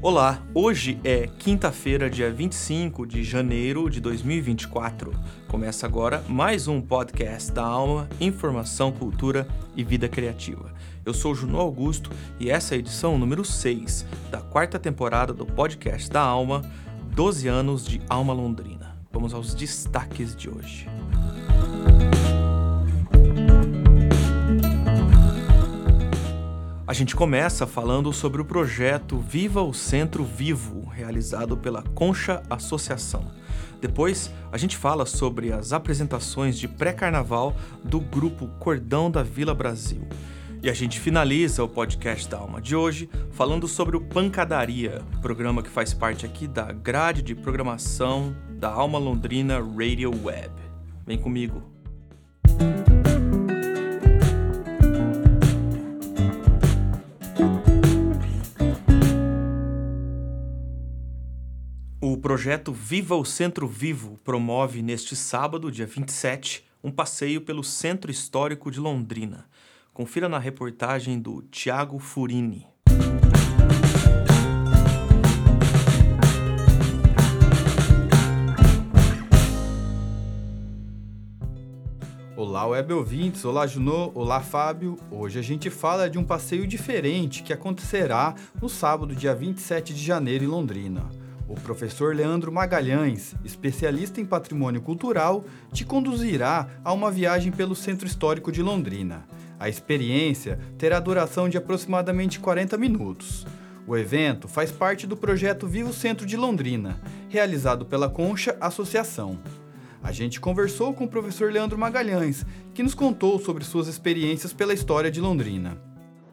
Olá, hoje é quinta-feira, dia 25 de janeiro de 2024. Começa agora mais um podcast da Alma, Informação, Cultura e Vida Criativa. Eu sou Juno Augusto e essa é a edição número 6 da quarta temporada do podcast da Alma, 12 anos de Alma Londrina. Vamos aos destaques de hoje. A gente começa falando sobre o projeto Viva o Centro Vivo, realizado pela Concha Associação. Depois, a gente fala sobre as apresentações de pré-carnaval do grupo Cordão da Vila Brasil. E a gente finaliza o podcast da Alma de hoje falando sobre o Pancadaria, programa que faz parte aqui da grade de programação da Alma Londrina Radio Web. Vem comigo. Projeto Viva o Centro Vivo promove neste sábado, dia 27, um passeio pelo Centro Histórico de Londrina. Confira na reportagem do Tiago Furini. Olá, web ouvintes, olá Junô, olá Fábio. Hoje a gente fala de um passeio diferente que acontecerá no sábado, dia 27 de janeiro, em Londrina. O professor Leandro Magalhães, especialista em patrimônio cultural, te conduzirá a uma viagem pelo Centro Histórico de Londrina. A experiência terá duração de aproximadamente 40 minutos. O evento faz parte do projeto Vivo Centro de Londrina, realizado pela Concha Associação. A gente conversou com o professor Leandro Magalhães, que nos contou sobre suas experiências pela história de Londrina.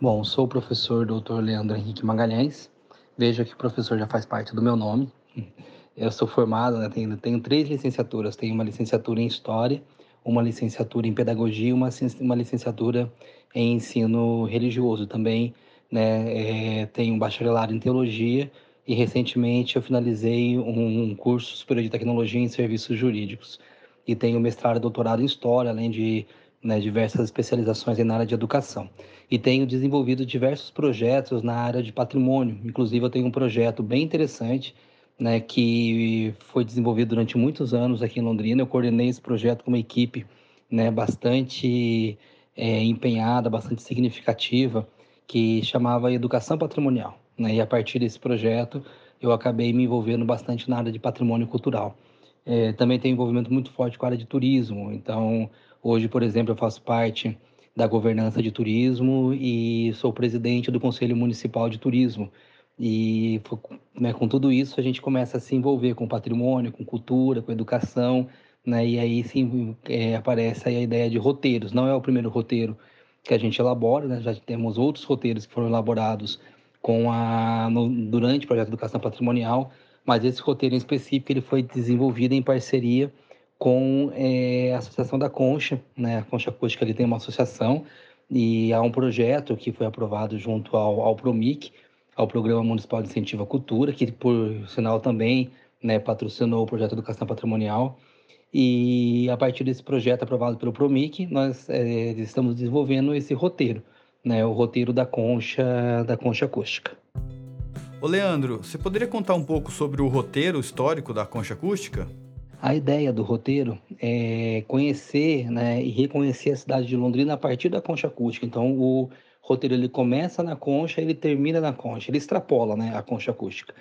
Bom, sou o professor Dr. Leandro Henrique Magalhães. Veja que o professor já faz parte do meu nome. Eu sou formado, né, tenho, tenho três licenciaturas. Tenho uma licenciatura em História, uma licenciatura em Pedagogia e uma, uma licenciatura em Ensino Religioso. Também né, é, tenho um bacharelado em Teologia e recentemente eu finalizei um curso superior de Tecnologia em Serviços Jurídicos. E tenho mestrado e doutorado em História, além de né, diversas especializações na área de educação. E tenho desenvolvido diversos projetos na área de patrimônio. Inclusive, eu tenho um projeto bem interessante né, que foi desenvolvido durante muitos anos aqui em Londrina. Eu coordenei esse projeto com uma equipe né, bastante é, empenhada, bastante significativa, que chamava Educação Patrimonial. Né? E a partir desse projeto, eu acabei me envolvendo bastante na área de patrimônio cultural. É, também tenho envolvimento muito forte com a área de turismo. Então, hoje, por exemplo, eu faço parte da governança de turismo e sou presidente do Conselho Municipal de Turismo. E né, com tudo isso a gente começa a se envolver com patrimônio, com cultura, com educação, né? E aí sim é, aparece a ideia de roteiros. Não é o primeiro roteiro que a gente elabora, né? já temos outros roteiros que foram elaborados com a no, durante o projeto de educação patrimonial, mas esse roteiro em específico ele foi desenvolvido em parceria com é, a Associação da Concha, né? A Concha Acústica ele tem uma associação e há um projeto que foi aprovado junto ao, ao Promic, ao Programa Municipal de Incentivo à Cultura, que por sinal também né, patrocinou o projeto Educação Patrimonial. E a partir desse projeto aprovado pelo Promic, nós é, estamos desenvolvendo esse roteiro, né, o roteiro da concha da concha acústica. Ô Leandro, você poderia contar um pouco sobre o roteiro histórico da concha acústica? A ideia do roteiro é conhecer né, e reconhecer a cidade de Londrina a partir da concha acústica. Então, o roteiro ele começa na concha, ele termina na concha, ele extrapola né, a concha acústica.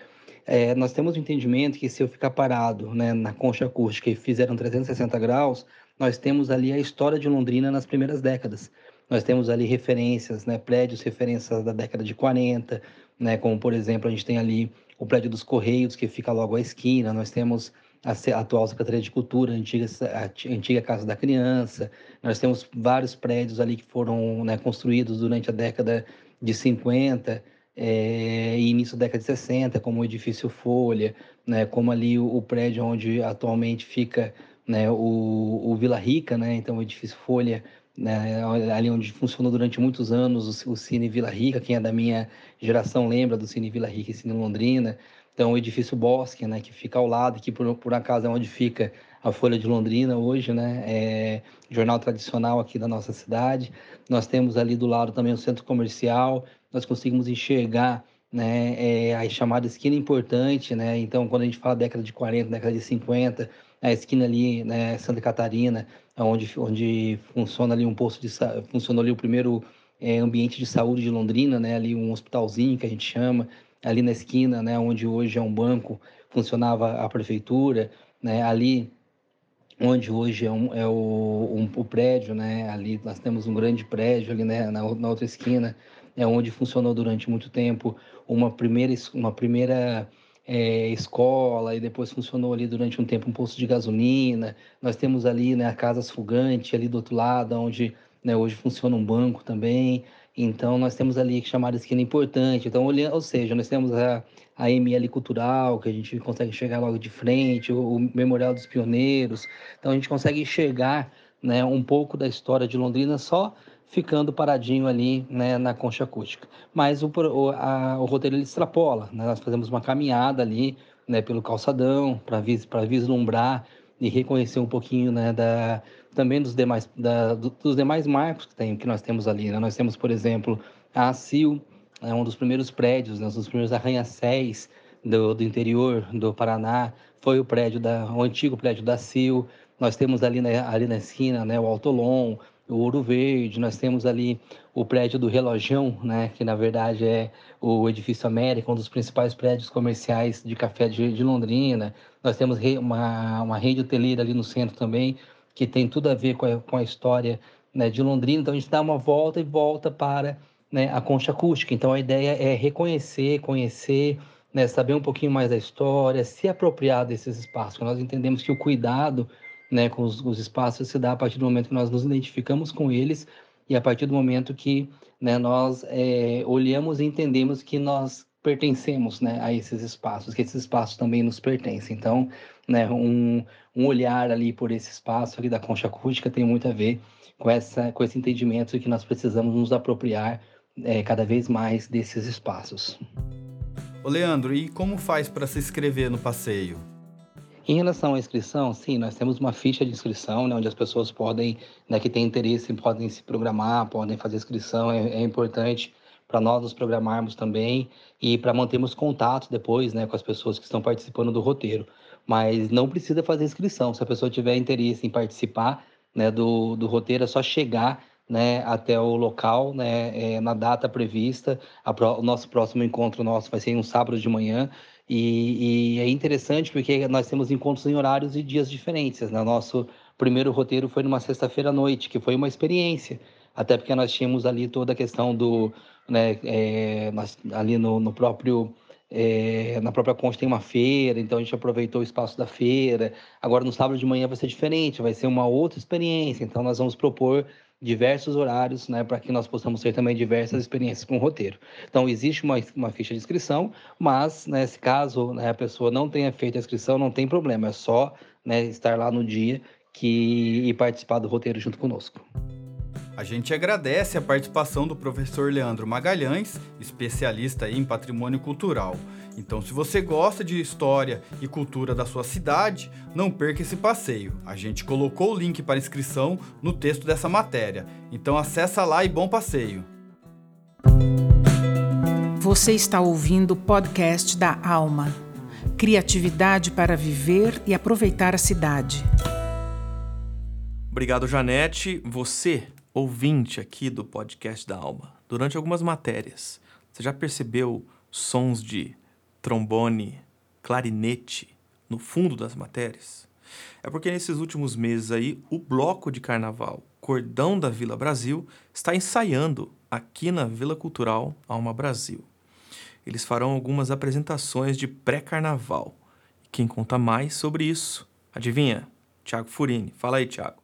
É, nós temos o entendimento que se eu ficar parado né, na concha acústica e fizer um 360 graus, nós temos ali a história de Londrina nas primeiras décadas. Nós temos ali referências, né, prédios, referências da década de 40, né, como por exemplo a gente tem ali o prédio dos Correios, que fica logo à esquina, nós temos a atual Secretaria de Cultura, a antiga, a antiga Casa da Criança. Nós temos vários prédios ali que foram né, construídos durante a década de 50 é, e início da década de 60, como o edifício Folha, né, como ali o, o prédio onde atualmente fica né, o, o, Vila Rica, né, então o edifício Folha né, ali onde funcionou durante muitos anos o, o Cine Vila Rica, quem é da minha geração lembra do Cine Vila Rica e Cine Londrina. Então, o edifício Bosque, né, que fica ao lado, que por, por acaso é onde fica a Folha de Londrina hoje, né, é jornal tradicional aqui da nossa cidade. Nós temos ali do lado também o centro comercial, nós conseguimos enxergar né, é, a chamada esquina importante, né, então quando a gente fala década de 40, década de 50, a esquina ali, né, Santa Catarina, onde, onde funciona ali um posto de funcionou ali o primeiro é, ambiente de saúde de Londrina, né, ali um hospitalzinho que a gente chama, ali na esquina, né, onde hoje é um banco, funcionava a prefeitura, né, ali onde hoje é, um, é o, um, o prédio, né, ali nós temos um grande prédio ali, né, na, na outra esquina, é onde funcionou durante muito tempo uma primeira, uma primeira é, escola e depois funcionou ali durante um tempo um posto de gasolina. Nós temos ali né, a Casas Fugante ali do outro lado, onde né, hoje funciona um banco também. Então nós temos ali que chamar de esquina importante. Então, olhando, ou seja, nós temos a, a ML Cultural, que a gente consegue chegar logo de frente, o, o Memorial dos Pioneiros. Então a gente consegue enxergar né, um pouco da história de Londrina só ficando paradinho ali né, na concha acústica. Mas o, o, a, o roteiro ele extrapola, né? nós fazemos uma caminhada ali né, pelo calçadão para vis, vislumbrar e reconhecer um pouquinho né, da, também dos demais, da, dos demais marcos que, tem, que nós temos ali. Né? Nós temos, por exemplo, a ACIL, é um dos primeiros prédios, né, um dos primeiros arranha-céus do, do interior do Paraná, foi o prédio da, o antigo prédio da CIL. Nós temos ali, na, ali na esquina né, o Autolon, o Ouro Verde, nós temos ali o prédio do Relojão, né, que na verdade é o Edifício América, um dos principais prédios comerciais de café de, de Londrina. Nós temos uma, uma rede hoteleira ali no centro também, que tem tudo a ver com a, com a história né, de Londrina. Então a gente dá uma volta e volta para né, a concha acústica. Então a ideia é reconhecer, conhecer, né, saber um pouquinho mais da história, se apropriar desses espaços. Nós entendemos que o cuidado né, com os, os, espaços se dá a partir do momento que nós nos identificamos com eles e a partir do momento que né, nós é, olhamos e entendemos que nós pertencemos né, a esses espaços, que esses espaços também nos pertencem. Então, né, um, um olhar ali por esse espaço ali da concha acústica tem muito a ver com, essa, com esse entendimento de que nós precisamos nos apropriar é, cada vez mais desses espaços. Ô Leandro, e como faz para se inscrever no passeio? Em relação à inscrição, sim, nós temos uma ficha de inscrição, né, onde as pessoas podem, né, que têm interesse, podem se programar, podem fazer inscrição, é, é importante para nós nos programarmos também e para mantermos contato depois, né, com as pessoas que estão participando do roteiro. Mas não precisa fazer inscrição, se a pessoa tiver interesse em participar, né, do, do roteiro, é só chegar né, até o local, né, é, na data prevista. Pro, o nosso próximo encontro nosso vai ser em um sábado de manhã. E, e, é interessante porque nós temos encontros em horários e dias diferentes. Né? Nosso primeiro roteiro foi numa sexta-feira à noite, que foi uma experiência, até porque nós tínhamos ali toda a questão do, né, é, nós, ali no, no próprio é, na própria Concha tem uma feira, então a gente aproveitou o espaço da feira. Agora no sábado de manhã vai ser diferente, vai ser uma outra experiência. Então nós vamos propor diversos horários, né, para que nós possamos ter também diversas experiências com o roteiro. Então, existe uma, uma ficha de inscrição, mas, nesse caso, né, a pessoa não tenha feito a inscrição, não tem problema, é só né, estar lá no dia que, e participar do roteiro junto conosco. A gente agradece a participação do professor Leandro Magalhães, especialista em patrimônio cultural. Então, se você gosta de história e cultura da sua cidade, não perca esse passeio. A gente colocou o link para inscrição no texto dessa matéria. Então, acessa lá e bom passeio. Você está ouvindo o podcast da Alma. Criatividade para viver e aproveitar a cidade. Obrigado, Janete. Você ouvinte aqui do podcast da Alma, durante algumas matérias, você já percebeu sons de trombone, clarinete no fundo das matérias? É porque nesses últimos meses aí, o bloco de carnaval Cordão da Vila Brasil está ensaiando aqui na Vila Cultural Alma Brasil. Eles farão algumas apresentações de pré-carnaval. Quem conta mais sobre isso, adivinha? Tiago Furini. Fala aí, Tiago.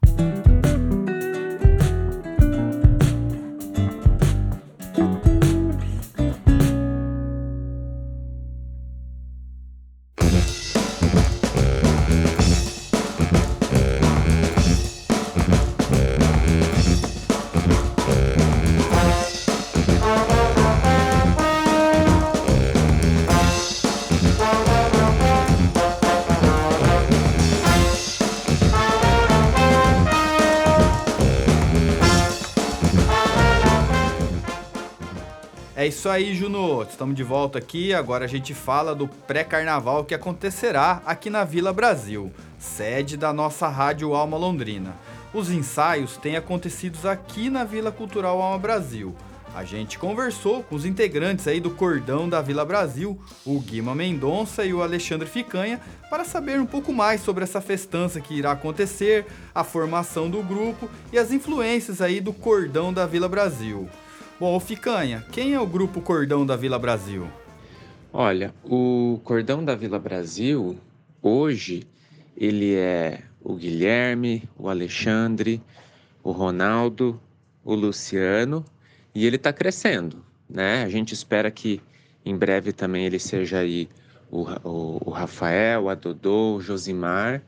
É isso aí, Juno. Estamos de volta aqui. Agora a gente fala do pré-carnaval que acontecerá aqui na Vila Brasil, sede da nossa Rádio Alma Londrina. Os ensaios têm acontecido aqui na Vila Cultural Alma Brasil. A gente conversou com os integrantes aí do Cordão da Vila Brasil, o Guima Mendonça e o Alexandre Ficanha, para saber um pouco mais sobre essa festança que irá acontecer, a formação do grupo e as influências aí do Cordão da Vila Brasil. Bom, Ficanha, quem é o grupo Cordão da Vila Brasil? Olha, o Cordão da Vila Brasil, hoje, ele é o Guilherme, o Alexandre, o Ronaldo, o Luciano e ele está crescendo, né? A gente espera que em breve também ele seja aí o, o, o Rafael, a Dodô, o Josimar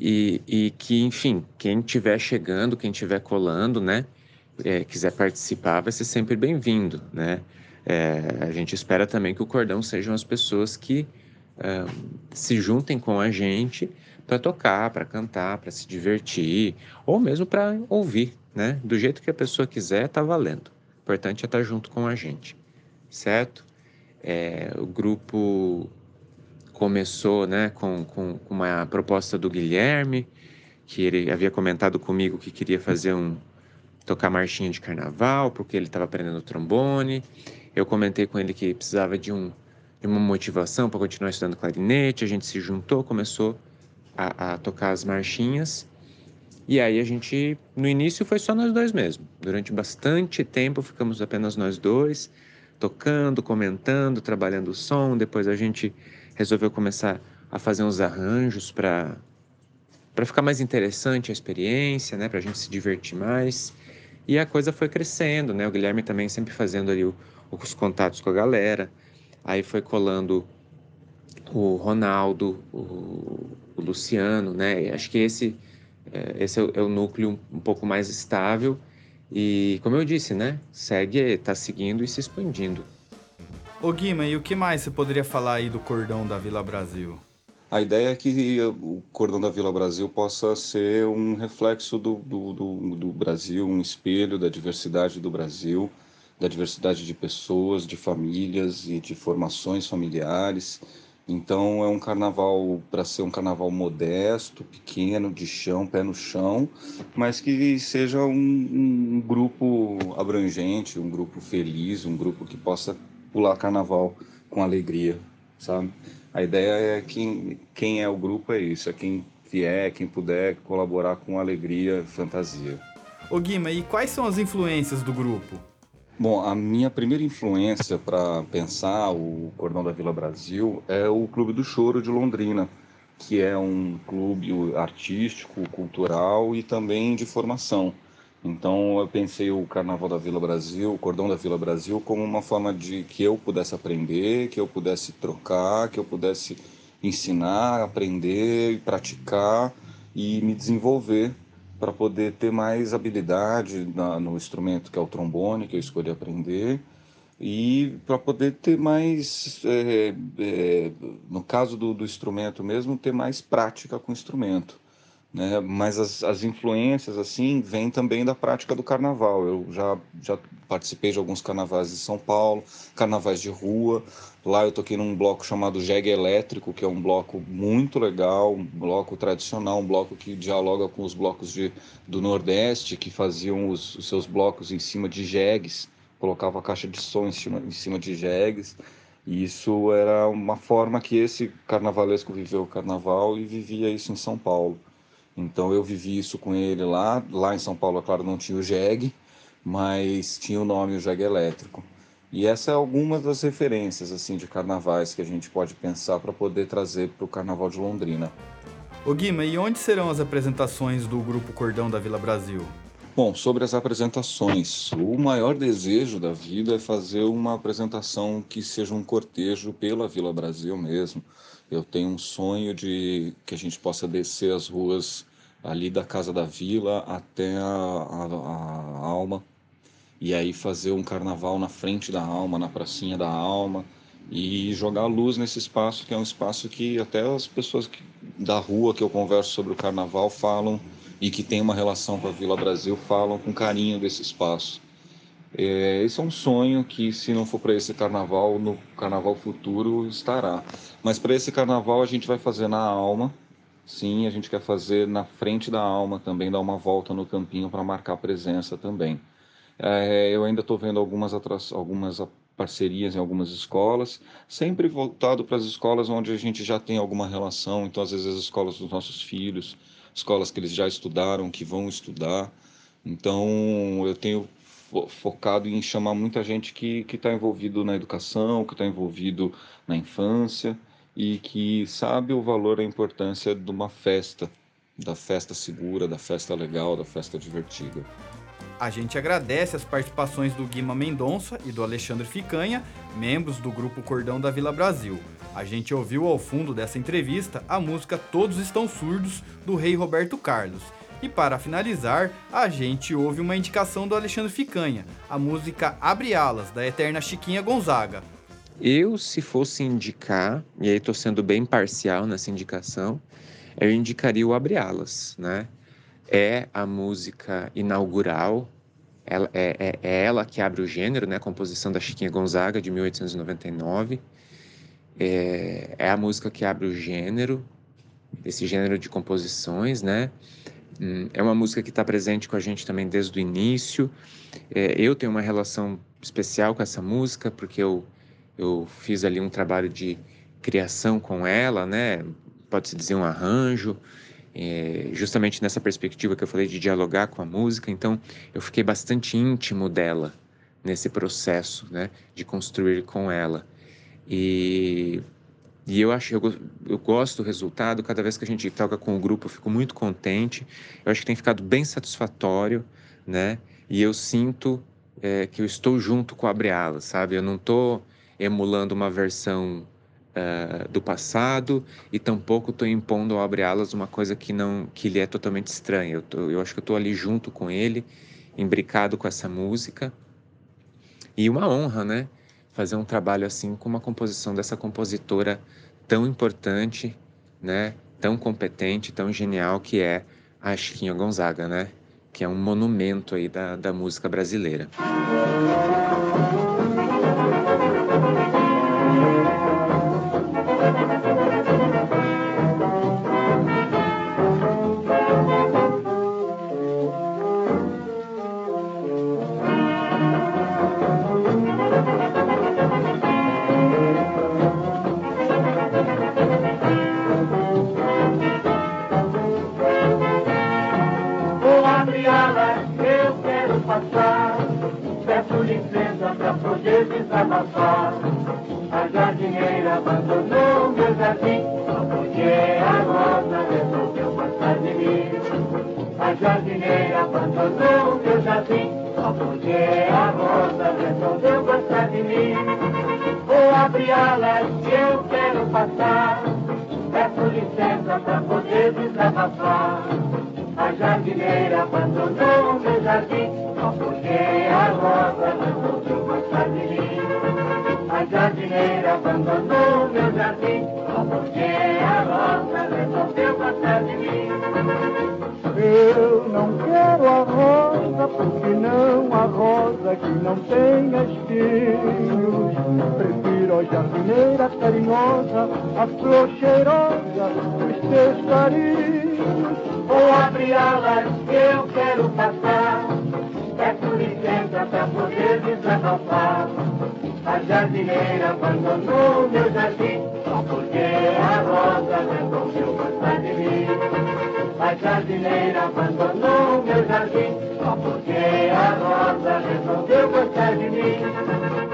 e, e que, enfim, quem estiver chegando, quem estiver colando, né? É, quiser participar, vai ser sempre bem-vindo, né? É, a gente espera também que o cordão sejam as pessoas que uh, se juntem com a gente para tocar, para cantar, para se divertir, ou mesmo para ouvir, né? Do jeito que a pessoa quiser, tá valendo. O importante é estar tá junto com a gente, certo? É, o grupo começou, né, com, com uma proposta do Guilherme, que ele havia comentado comigo que queria fazer um tocar marchinha de carnaval, porque ele estava aprendendo trombone. Eu comentei com ele que precisava de um de uma motivação para continuar estudando clarinete. A gente se juntou, começou a, a tocar as marchinhas. E aí a gente, no início foi só nós dois mesmo. Durante bastante tempo ficamos apenas nós dois, tocando, comentando, trabalhando o som. Depois a gente resolveu começar a fazer uns arranjos para para ficar mais interessante a experiência, né, para a gente se divertir mais. E a coisa foi crescendo, né? O Guilherme também sempre fazendo ali o, os contatos com a galera. Aí foi colando o Ronaldo, o, o Luciano, né? Acho que esse, é, esse é o, é o núcleo um pouco mais estável e, como eu disse, né? Segue, está seguindo e se expandindo. Ô Guima, e o que mais você poderia falar aí do cordão da Vila Brasil? A ideia é que o cordão da Vila Brasil possa ser um reflexo do, do, do, do Brasil, um espelho da diversidade do Brasil, da diversidade de pessoas, de famílias e de formações familiares. Então é um carnaval para ser um carnaval modesto, pequeno, de chão, pé no chão, mas que seja um, um, grupo abrangente, um grupo feliz, um grupo que possa pular carnaval com alegria, sabe? A ideia é que quem é o grupo é isso, é quem vier, quem puder colaborar com alegria, fantasia. Ô Guima, e quais são as influências do grupo? Bom, a minha primeira influência para pensar o Cordão da Vila Brasil é o Clube do Choro de Londrina, que é um clube artístico, cultural e também de formação. Então eu pensei o Carnaval da Vila Brasil, o Cordão da Vila Brasil, como uma forma de que eu pudesse aprender, que eu pudesse trocar, que eu pudesse ensinar, aprender, praticar e me desenvolver para poder ter mais habilidade na, no instrumento que é o trombone, que eu escolhi aprender, e para poder ter mais, é, é, no caso do, do instrumento mesmo, ter mais prática com o instrumento né? Mas as, as influências assim vêm também da prática do carnaval. Eu já já participei de alguns carnavais de São Paulo, carnavais de rua. Lá eu toquei num bloco chamado Jegue Elétrico, que é um bloco muito legal, um bloco tradicional, um bloco que dialoga com os blocos de, do Nordeste, que faziam os, os seus blocos em cima de jegues, colocava a caixa de som em cima, em cima de jegues. E isso era uma forma que esse carnavalesco viveu o carnaval e vivia isso em São Paulo. Então eu vivi isso com ele lá. Lá em São Paulo, é claro, não tinha o jegue, mas tinha o nome o jegue elétrico. E essa é algumas das referências assim de carnavais que a gente pode pensar para poder trazer para o Carnaval de Londrina. O Guima, e onde serão as apresentações do Grupo Cordão da Vila Brasil? Bom, sobre as apresentações, o maior desejo da vida é fazer uma apresentação que seja um cortejo pela Vila Brasil mesmo, eu tenho um sonho de que a gente possa descer as ruas ali da Casa da Vila até a, a, a Alma e aí fazer um carnaval na frente da Alma, na pracinha da Alma e jogar luz nesse espaço que é um espaço que até as pessoas que, da rua que eu converso sobre o carnaval falam e que tem uma relação com a Vila Brasil falam com carinho desse espaço. É, esse é um sonho que, se não for para esse carnaval, no carnaval futuro estará. Mas para esse carnaval a gente vai fazer na alma. Sim, a gente quer fazer na frente da alma também, dar uma volta no campinho para marcar presença também. É, eu ainda estou vendo algumas, algumas parcerias em algumas escolas, sempre voltado para as escolas onde a gente já tem alguma relação, então às vezes as escolas dos nossos filhos, escolas que eles já estudaram, que vão estudar. Então eu tenho focado em chamar muita gente que está envolvido na educação, que está envolvido na infância e que sabe o valor e a importância de uma festa, da festa segura, da festa legal, da festa divertida. A gente agradece as participações do Guima Mendonça e do Alexandre Ficanha, membros do grupo Cordão da Vila Brasil. A gente ouviu ao fundo dessa entrevista a música Todos Estão Surdos, do rei Roberto Carlos. E para finalizar, a gente ouve uma indicação do Alexandre Ficanha, a música Abre Alas, da eterna Chiquinha Gonzaga. Eu, se fosse indicar, e aí estou sendo bem parcial nessa indicação, eu indicaria o Abre Alas, né? É a música inaugural, ela, é, é, é, ela que abre o gênero, né? Composição da Chiquinha Gonzaga, de 1899. É, é a música que abre o gênero, esse gênero de composições, né? Hum, é uma música que está presente com a gente também desde o início. É, eu tenho uma relação especial com essa música, porque eu, eu fiz ali um trabalho de criação com ela, né? Pode-se dizer um arranjo é, justamente nessa perspectiva que eu falei de dialogar com a música. Então, eu fiquei bastante íntimo dela nesse processo, né, de construir com ela. E, e eu acho, eu, eu gosto do resultado. Cada vez que a gente toca com o grupo, eu fico muito contente. Eu acho que tem ficado bem satisfatório, né? E eu sinto é, que eu estou junto com a Abre sabe? Eu não estou emulando uma versão uh, do passado e tampouco estou impondo ao Abre Alas uma coisa que não que lhe é totalmente estranha. Eu, tô, eu acho que estou ali junto com ele, imbricado com essa música. E uma honra, né? Fazer um trabalho assim com uma composição dessa compositora tão importante, né? Tão competente, tão genial que é a Chiquinha Gonzaga, né? Que é um monumento aí da, da música brasileira. elas que eu quero passar. Peço licença pra poder desabafar. A jardineira abandonou o meu jardim, só porque a rosa não voltou gostar de mim. A jardineira abandonou o meu jardim, só porque a rosa resolveu passar de mim. Eu não quero a rosa, porque não a rosa que não tem espinhos virou jardineira carinhosa, a flor cheirosa dos teus carinhos. Vou abrir alas que eu quero passar, peço licença pra poder desabafar. A jardineira abandonou meu jardim, só porque a rosa resolveu gostar de mim. A jardineira abandonou meu jardim, só porque a rosa resolveu gostar de mim.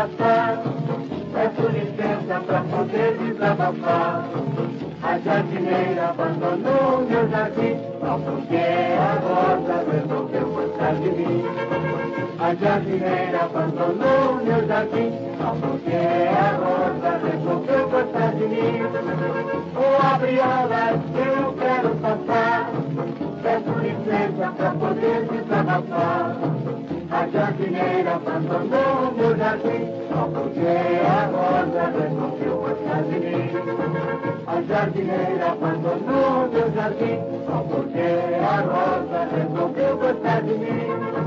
passar. É Peço licença pra poder desabafar. A jardineira abandonou meu jardim, só porque a rosa resolveu gostar de mim. A jardineira abandonou meu jardim, só porque a rosa resolveu gostar de mim. Oh, abriola, eu quero passar. É Peço licença pra poder desabafar. A jardineira abandonou jardineira abandonou meu jardim, só porque a rosa resolveu gostar de mim.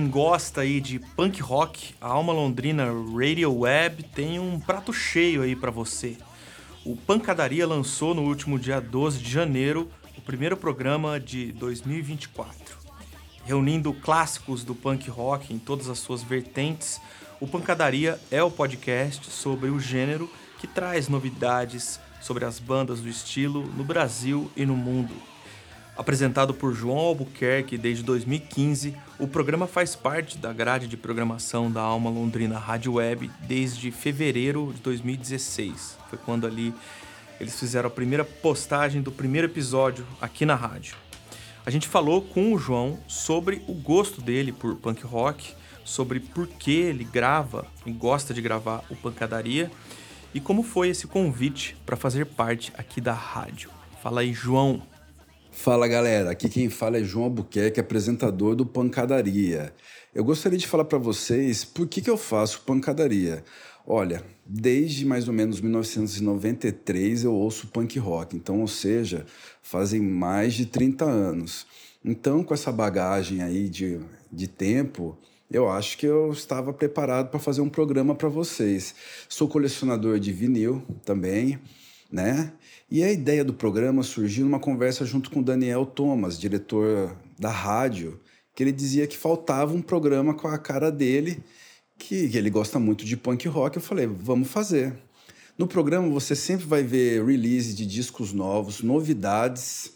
Quem gosta aí de punk rock, a Alma Londrina Radio Web tem um prato cheio aí pra você. O Pancadaria lançou no último dia 12 de janeiro o primeiro programa de 2024. Reunindo clássicos do punk rock em todas as suas vertentes, o Pancadaria é o podcast sobre o gênero que traz novidades sobre as bandas do estilo no Brasil e no mundo. Apresentado por João Albuquerque desde 2015, o programa faz parte da grade de programação da Alma Londrina Rádio Web desde fevereiro de 2016. Foi quando ali eles fizeram a primeira postagem do primeiro episódio aqui na rádio. A gente falou com o João sobre o gosto dele por punk rock, sobre por que ele grava e gosta de gravar o Pancadaria e como foi esse convite para fazer parte aqui da rádio. Fala aí, João. Fala galera, aqui quem fala é João Albuquerque, apresentador do Pancadaria. Eu gostaria de falar para vocês por que, que eu faço pancadaria. Olha, desde mais ou menos 1993 eu ouço punk rock, então, ou seja, fazem mais de 30 anos. Então, com essa bagagem aí de, de tempo, eu acho que eu estava preparado para fazer um programa para vocês. Sou colecionador de vinil também, né? E a ideia do programa surgiu numa conversa junto com Daniel Thomas, diretor da rádio, que ele dizia que faltava um programa com a cara dele, que, que ele gosta muito de punk rock. Eu falei, vamos fazer. No programa você sempre vai ver release de discos novos, novidades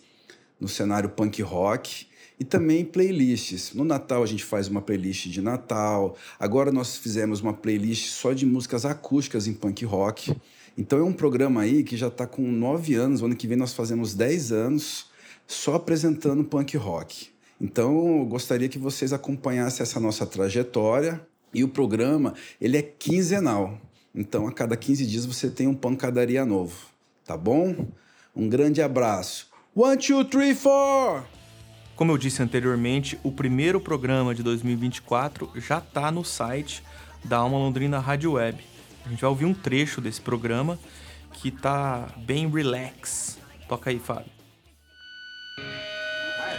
no cenário punk rock e também playlists. No Natal a gente faz uma playlist de Natal. Agora nós fizemos uma playlist só de músicas acústicas em punk rock. Então é um programa aí que já está com nove anos. O ano que vem nós fazemos dez anos só apresentando punk rock. Então eu gostaria que vocês acompanhassem essa nossa trajetória. E o programa ele é quinzenal. Então a cada 15 dias você tem um pancadaria novo. Tá bom? Um grande abraço. One, two, three, four! Como eu disse anteriormente, o primeiro programa de 2024 já está no site da Alma Londrina Rádio Web. A gente vai ouvir um trecho desse programa que tá bem relax. Toca aí, Fábio.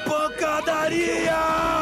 Pancadaria!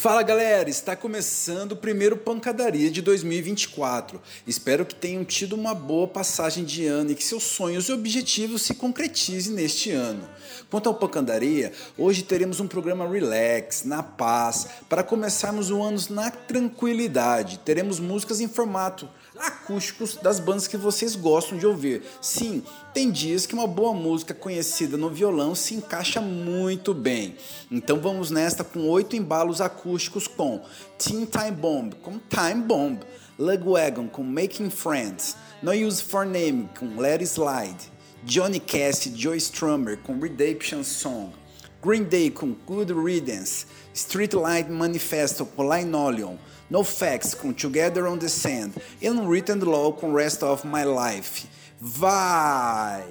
Fala galera, está começando o primeiro Pancadaria de 2024. Espero que tenham tido uma boa passagem de ano e que seus sonhos e objetivos se concretizem neste ano. Quanto ao Pancadaria, hoje teremos um programa relax, na paz, para começarmos o ano na tranquilidade. Teremos músicas em formato acústicos das bandas que vocês gostam de ouvir. Sim, tem dias que uma boa música conhecida no violão se encaixa muito bem. Então vamos nesta com oito embalos acústicos com Teen Time Bomb com Time Bomb, Lugwagon com Making Friends, No Use for Name com Let It Slide, Johnny Cash e Joe Strummer com Redemption Song, Green Day com Good Riddance, Streetlight Manifesto com Linoleum, No Facts com Together on the Sand e Unwritten Law com Rest of My Life. Vai!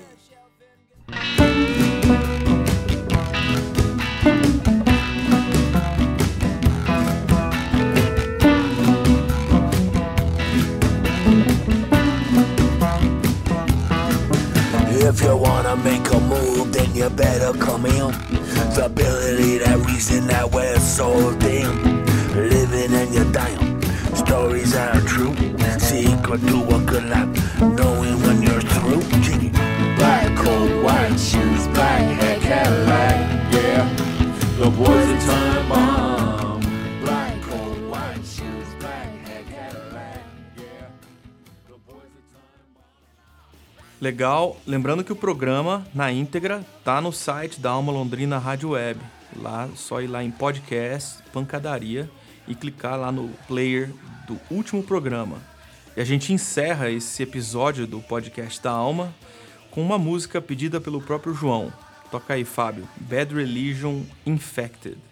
If you wanna make a move, then you better come in. Ability, that reason that we're so damn living and you're dying. Stories are true, secret to what good life, knowing when you're through. Black coat, white shoes, black hair, Cadillac, yeah. The boys are time. Legal, lembrando que o programa na íntegra tá no site da Alma Londrina Rádio Web. Lá, só ir lá em podcast, pancadaria e clicar lá no player do último programa. E a gente encerra esse episódio do podcast da Alma com uma música pedida pelo próprio João. Toca aí, Fábio. Bad Religion Infected.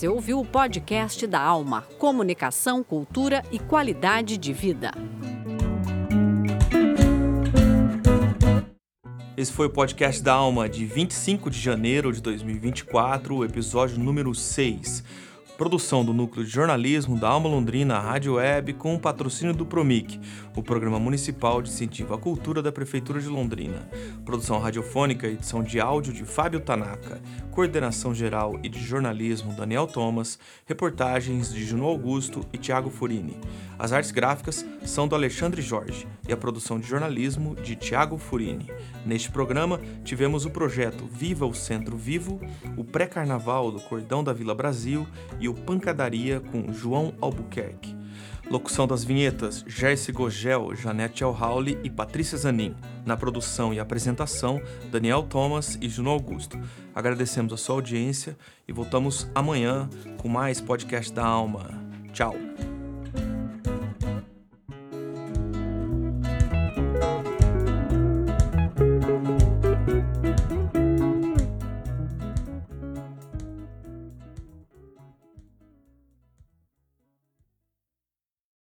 Você ouviu o podcast da Alma: Comunicação, Cultura e Qualidade de Vida. Esse foi o podcast da Alma de 25 de janeiro de 2024, episódio número 6. Produção do Núcleo de Jornalismo da Alma Londrina Rádio Web com o patrocínio do Promic, o Programa Municipal de Incentivo à Cultura da Prefeitura de Londrina. Produção radiofônica e edição de áudio de Fábio Tanaka. Coordenação geral e de jornalismo Daniel Thomas. Reportagens de Juno Augusto e Tiago Furini. As artes gráficas são do Alexandre Jorge e a produção de jornalismo de Tiago Furini. Neste programa, tivemos o projeto Viva o Centro Vivo, o pré-carnaval do Cordão da Vila Brasil e o Pancadaria com João Albuquerque. Locução das vinhetas: Jersey Gogel, Janete Elhauli e Patrícia Zanin. Na produção e apresentação, Daniel Thomas e Juno Augusto. Agradecemos a sua audiência e voltamos amanhã com mais podcast da Alma. Tchau!